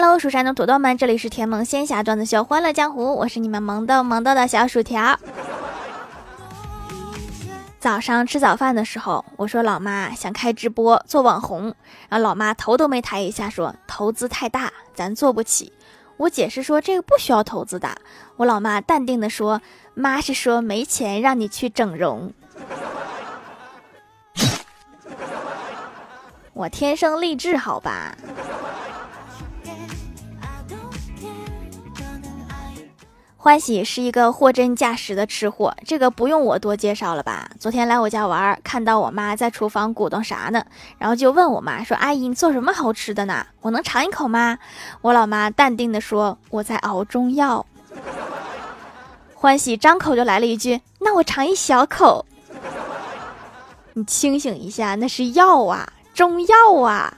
Hello，蜀山的土豆们，这里是甜萌仙侠段子秀《欢乐江湖》，我是你们萌豆萌豆的小薯条。早上吃早饭的时候，我说老妈想开直播做网红，然后老妈头都没抬一下说投资太大，咱做不起。我解释说这个不需要投资的，我老妈淡定的说妈是说没钱让你去整容。我天生丽质好吧。欢喜是一个货真价实的吃货，这个不用我多介绍了吧？昨天来我家玩，看到我妈在厨房鼓捣啥呢，然后就问我妈说：“阿姨，你做什么好吃的呢？我能尝一口吗？”我老妈淡定的说：“我在熬中药。”欢喜张口就来了一句：“那我尝一小口。”你清醒一下，那是药啊，中药啊。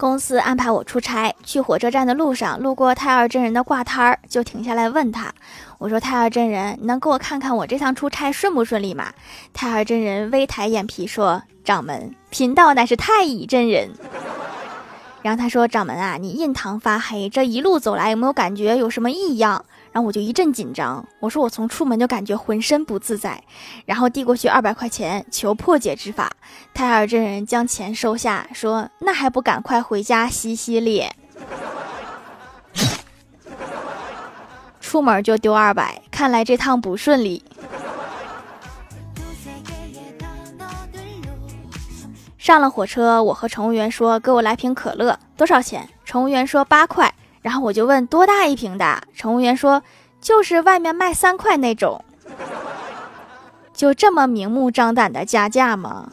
公司安排我出差，去火车站的路上路过太二真人的挂摊儿，就停下来问他：“我说太二真人，你能给我看看我这趟出差顺不顺利吗？”太二真人微抬眼皮说：“掌门，贫道乃是太乙真人。”然后他说：“掌门啊，你印堂发黑，这一路走来有没有感觉有什么异样？”然后我就一阵紧张，我说我从出门就感觉浑身不自在，然后递过去二百块钱求破解之法。太尔真人将钱收下，说：“那还不赶快回家洗洗脸？出门就丢二百，看来这趟不顺利。”上了火车，我和乘务员说：“给我来瓶可乐，多少钱？”乘务员说：“八块。”然后我就问多大一瓶的，乘务员说就是外面卖三块那种，就这么明目张胆的加价吗？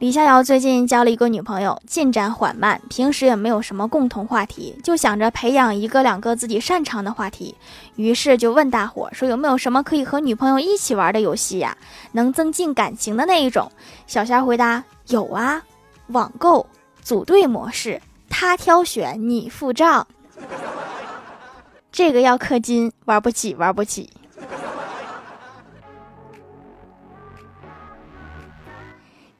李逍遥最近交了一个女朋友，进展缓慢，平时也没有什么共同话题，就想着培养一个两个自己擅长的话题，于是就问大伙说有没有什么可以和女朋友一起玩的游戏呀，能增进感情的那一种。小仙回答有啊，网购组队模式，他挑选你付账，这个要氪金，玩不起，玩不起。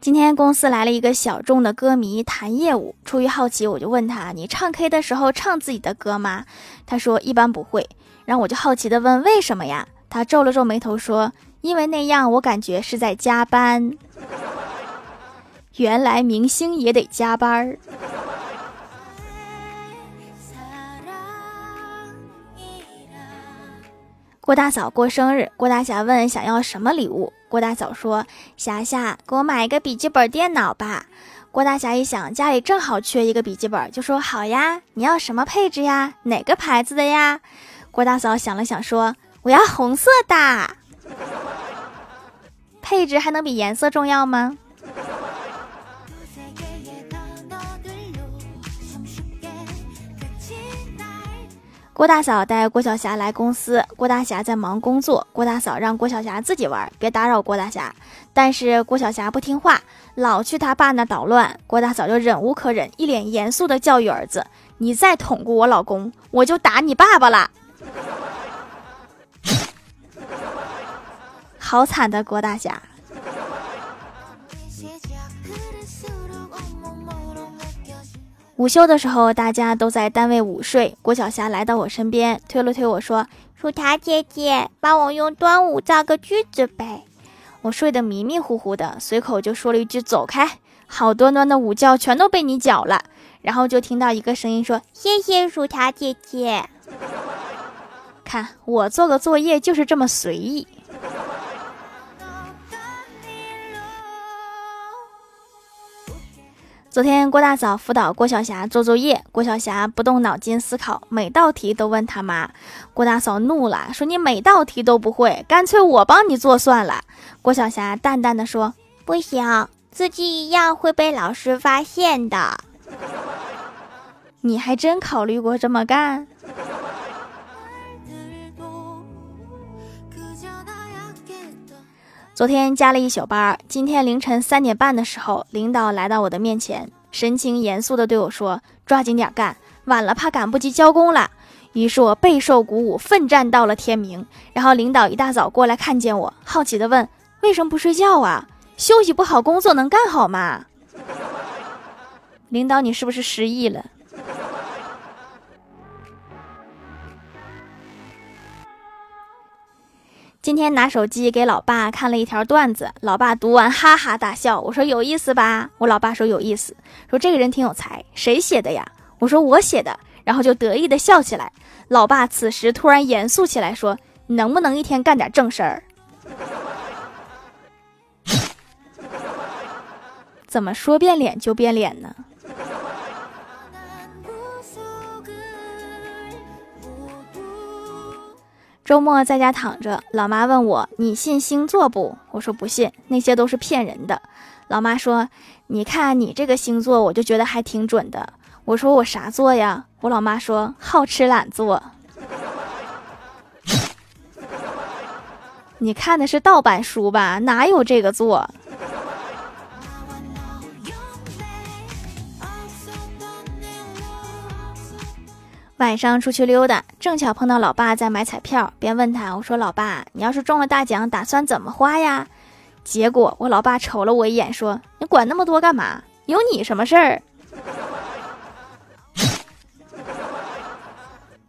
今天公司来了一个小众的歌迷谈业务，出于好奇，我就问他：“你唱 K 的时候唱自己的歌吗？”他说：“一般不会。”然后我就好奇的问：“为什么呀？”他皱了皱眉头说：“因为那样我感觉是在加班。”原来明星也得加班儿。郭大嫂过生日，郭大侠问想要什么礼物。郭大嫂说：“霞霞，给我买一个笔记本电脑吧。”郭大侠一想，家里正好缺一个笔记本，就说：“好呀，你要什么配置呀？哪个牌子的呀？”郭大嫂想了想说：“我要红色的。”配置还能比颜色重要吗？郭大嫂带郭晓霞来公司，郭大侠在忙工作。郭大嫂让郭晓霞自己玩，别打扰郭大侠。但是郭晓霞不听话，老去他爸那捣乱。郭大嫂就忍无可忍，一脸严肃的教育儿子：“你再捅咕我老公，我就打你爸爸了。”好惨的郭大侠。午休的时候，大家都在单位午睡。郭晓霞来到我身边，推了推我说：“薯条姐姐，帮我用端午造个句子呗。”我睡得迷迷糊糊的，随口就说了一句：“走开！”好端端的午觉全都被你搅了。然后就听到一个声音说：“谢谢薯条姐姐。”看我做个作业就是这么随意。昨天郭大嫂辅导郭晓霞做作业，郭晓霞不动脑筋思考，每道题都问她妈。郭大嫂怒了，说：“你每道题都不会，干脆我帮你做算了。”郭晓霞淡淡的说：“不行，自己一样会被老师发现的。”你还真考虑过这么干？昨天加了一宿班，今天凌晨三点半的时候，领导来到我的面前，神情严肃地对我说：“抓紧点干，晚了怕赶不及交工了。”于是我备受鼓舞，奋战到了天明。然后领导一大早过来看见我，好奇地问：“为什么不睡觉啊？休息不好，工作能干好吗？”领导，你是不是失忆了？今天拿手机给老爸看了一条段子，老爸读完哈哈大笑。我说有意思吧？我老爸说有意思，说这个人挺有才，谁写的呀？我说我写的，然后就得意的笑起来。老爸此时突然严肃起来说：“你能不能一天干点正事儿？”怎么说变脸就变脸呢？周末在家躺着，老妈问我：“你信星座不？”我说：“不信，那些都是骗人的。”老妈说：“你看你这个星座，我就觉得还挺准的。”我说：“我啥座呀？”我老妈说：“好吃懒做。”你看的是盗版书吧？哪有这个座？晚上出去溜达，正巧碰到老爸在买彩票，便问他：“我说老爸，你要是中了大奖，打算怎么花呀？”结果我老爸瞅了我一眼，说：“你管那么多干嘛？有你什么事儿？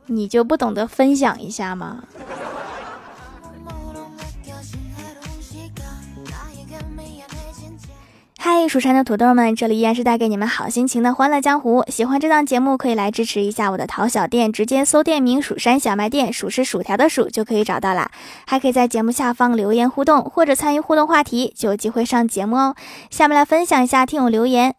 你就不懂得分享一下吗？”嗨，蜀山的土豆们，这里依然是带给你们好心情的欢乐江湖。喜欢这档节目，可以来支持一下我的淘小店，直接搜店名“蜀山小卖店”，数是薯条的数就可以找到啦。还可以在节目下方留言互动，或者参与互动话题，就有机会上节目哦。下面来分享一下听友留言。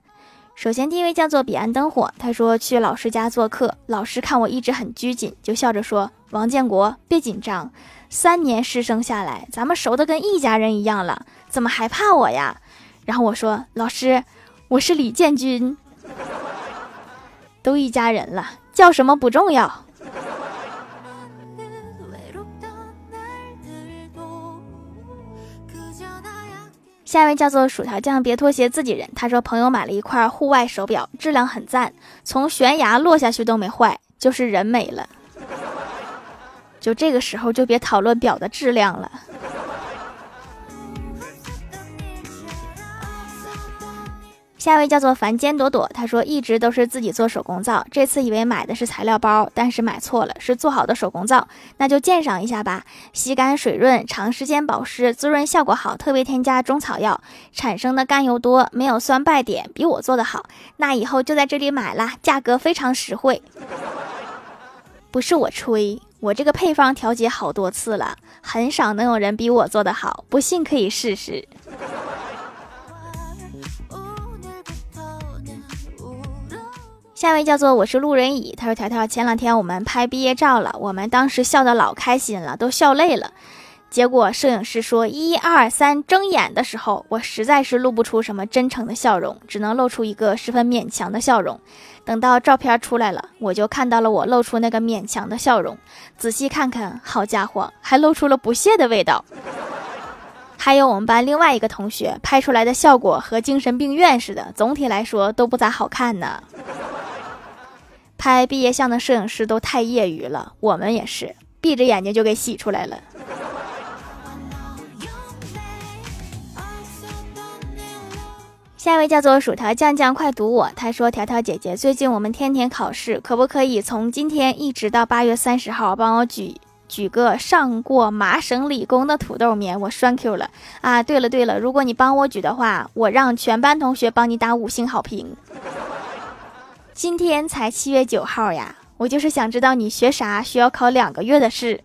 首先第一位叫做彼岸灯火，他说去老师家做客，老师看我一直很拘谨，就笑着说：“王建国，别紧张，三年师生下来，咱们熟的跟一家人一样了，怎么还怕我呀？”然后我说：“老师，我是李建军，都一家人了，叫什么不重要。”下一位叫做薯条酱，别拖鞋，自己人。他说朋友买了一块户外手表，质量很赞，从悬崖落下去都没坏，就是人没了。就这个时候就别讨论表的质量了。下一位叫做凡间朵朵，他说一直都是自己做手工皂，这次以为买的是材料包，但是买错了，是做好的手工皂，那就鉴赏一下吧。吸干水润，长时间保湿，滋润效果好，特别添加中草药，产生的甘油多，没有酸败点，比我做的好。那以后就在这里买啦，价格非常实惠。不是我吹，我这个配方调节好多次了，很少能有人比我做的好，不信可以试试。下一位叫做我是路人乙，他说条条前两天我们拍毕业照了，我们当时笑得老开心了，都笑累了。结果摄影师说一二三睁眼的时候，我实在是露不出什么真诚的笑容，只能露出一个十分勉强的笑容。等到照片出来了，我就看到了我露出那个勉强的笑容，仔细看看，好家伙，还露出了不屑的味道。还有我们班另外一个同学拍出来的效果和精神病院似的，总体来说都不咋好看呢。拍毕业相的摄影师都太业余了，我们也是闭着眼睛就给洗出来了。下一位叫做薯条酱酱，快读我。他说：“条条姐姐，最近我们天天考试，可不可以从今天一直到八月三十号帮我举举个上过麻省理工的土豆棉？我栓 Q 了啊！对了对了，如果你帮我举的话，我让全班同学帮你打五星好评。”今天才七月九号呀，我就是想知道你学啥需要考两个月的试。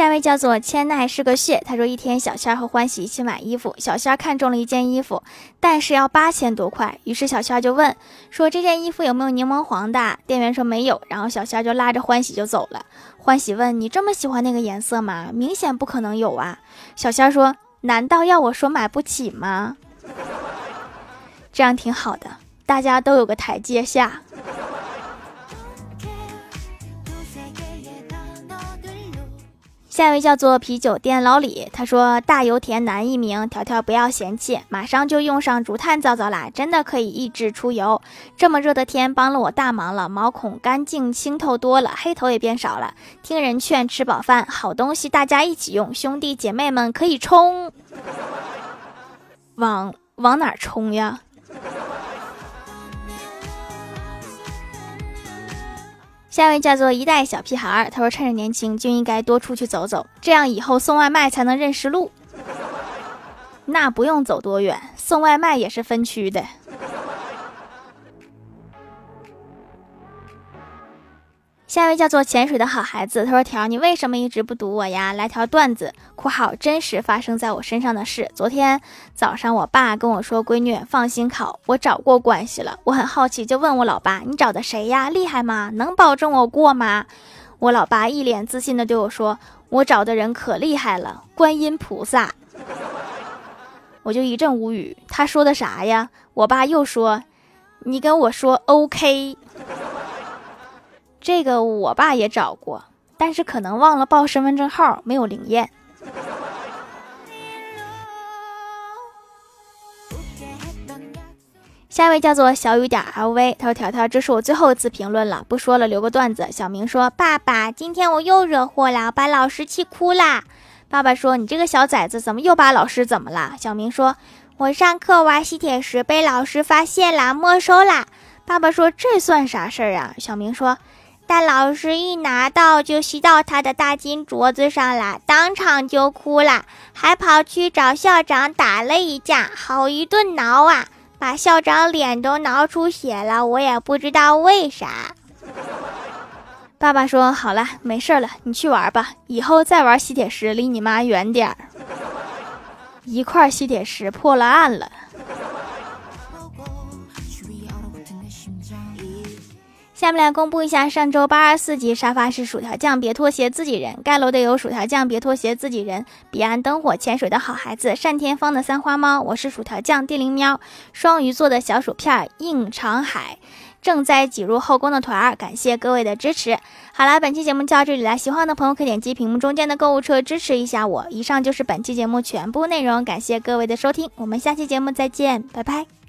下一位叫做千奈是个穴，他说一天小仙儿和欢喜一起买衣服，小仙儿看中了一件衣服，但是要八千多块，于是小仙儿就问说这件衣服有没有柠檬黄的？店员说没有，然后小仙儿就拉着欢喜就走了。欢喜问你这么喜欢那个颜色吗？明显不可能有啊。小仙儿说难道要我说买不起吗？这样挺好的，大家都有个台阶下。下一位叫做啤酒店老李，他说大油田男一名，条条不要嫌弃，马上就用上竹炭皂皂啦，真的可以抑制出油。这么热的天，帮了我大忙了，毛孔干净清透多了，黑头也变少了。听人劝，吃饱饭，好东西大家一起用，兄弟姐妹们可以冲，往往哪冲呀？下一位叫做一代小屁孩儿，他说：“趁着年轻就应该多出去走走，这样以后送外卖才能认识路。那不用走多远，送外卖也是分区的。”下一位叫做潜水的好孩子，他说：“条，你为什么一直不读我呀？来条段子（括号真实发生在我身上的事）。昨天早上，我爸跟我说：‘闺女，放心考，我找过关系了。’我很好奇，就问我老爸：‘你找的谁呀？厉害吗？能保证我过吗？’我老爸一脸自信的对我说：‘我找的人可厉害了，观音菩萨。’我就一阵无语，他说的啥呀？我爸又说：‘你跟我说 OK。’”这个我爸也找过，但是可能忘了报身份证号，没有灵验。下一位叫做小雨点 LV，他说：“条条，这是我最后一次评论了，不说了，留个段子。”小明说：“爸爸，今天我又惹祸了，把老师气哭啦。”爸爸说：“你这个小崽子，怎么又把老师怎么了？”小明说：“我上课玩吸铁石被老师发现了，没收啦。”爸爸说：“这算啥事儿啊？”小明说。但老师一拿到就吸到他的大金镯子上了，当场就哭了，还跑去找校长打了一架，好一顿挠啊，把校长脸都挠出血了，我也不知道为啥。爸爸说：“好了，没事了，你去玩吧，以后再玩吸铁石离你妈远点儿。”一块吸铁石破了案了。下面来公布一下上周八二四集沙发是薯条酱，别拖鞋，自己人盖楼的有薯条酱，别拖鞋，自己人彼岸灯火潜水的好孩子，单田芳的三花猫，我是薯条酱，地灵喵，双鱼座的小薯片，应长海，正在挤入后宫的团儿，感谢各位的支持。好了，本期节目就到这里了，喜欢的朋友可以点击屏幕中间的购物车支持一下我。以上就是本期节目全部内容，感谢各位的收听，我们下期节目再见，拜拜。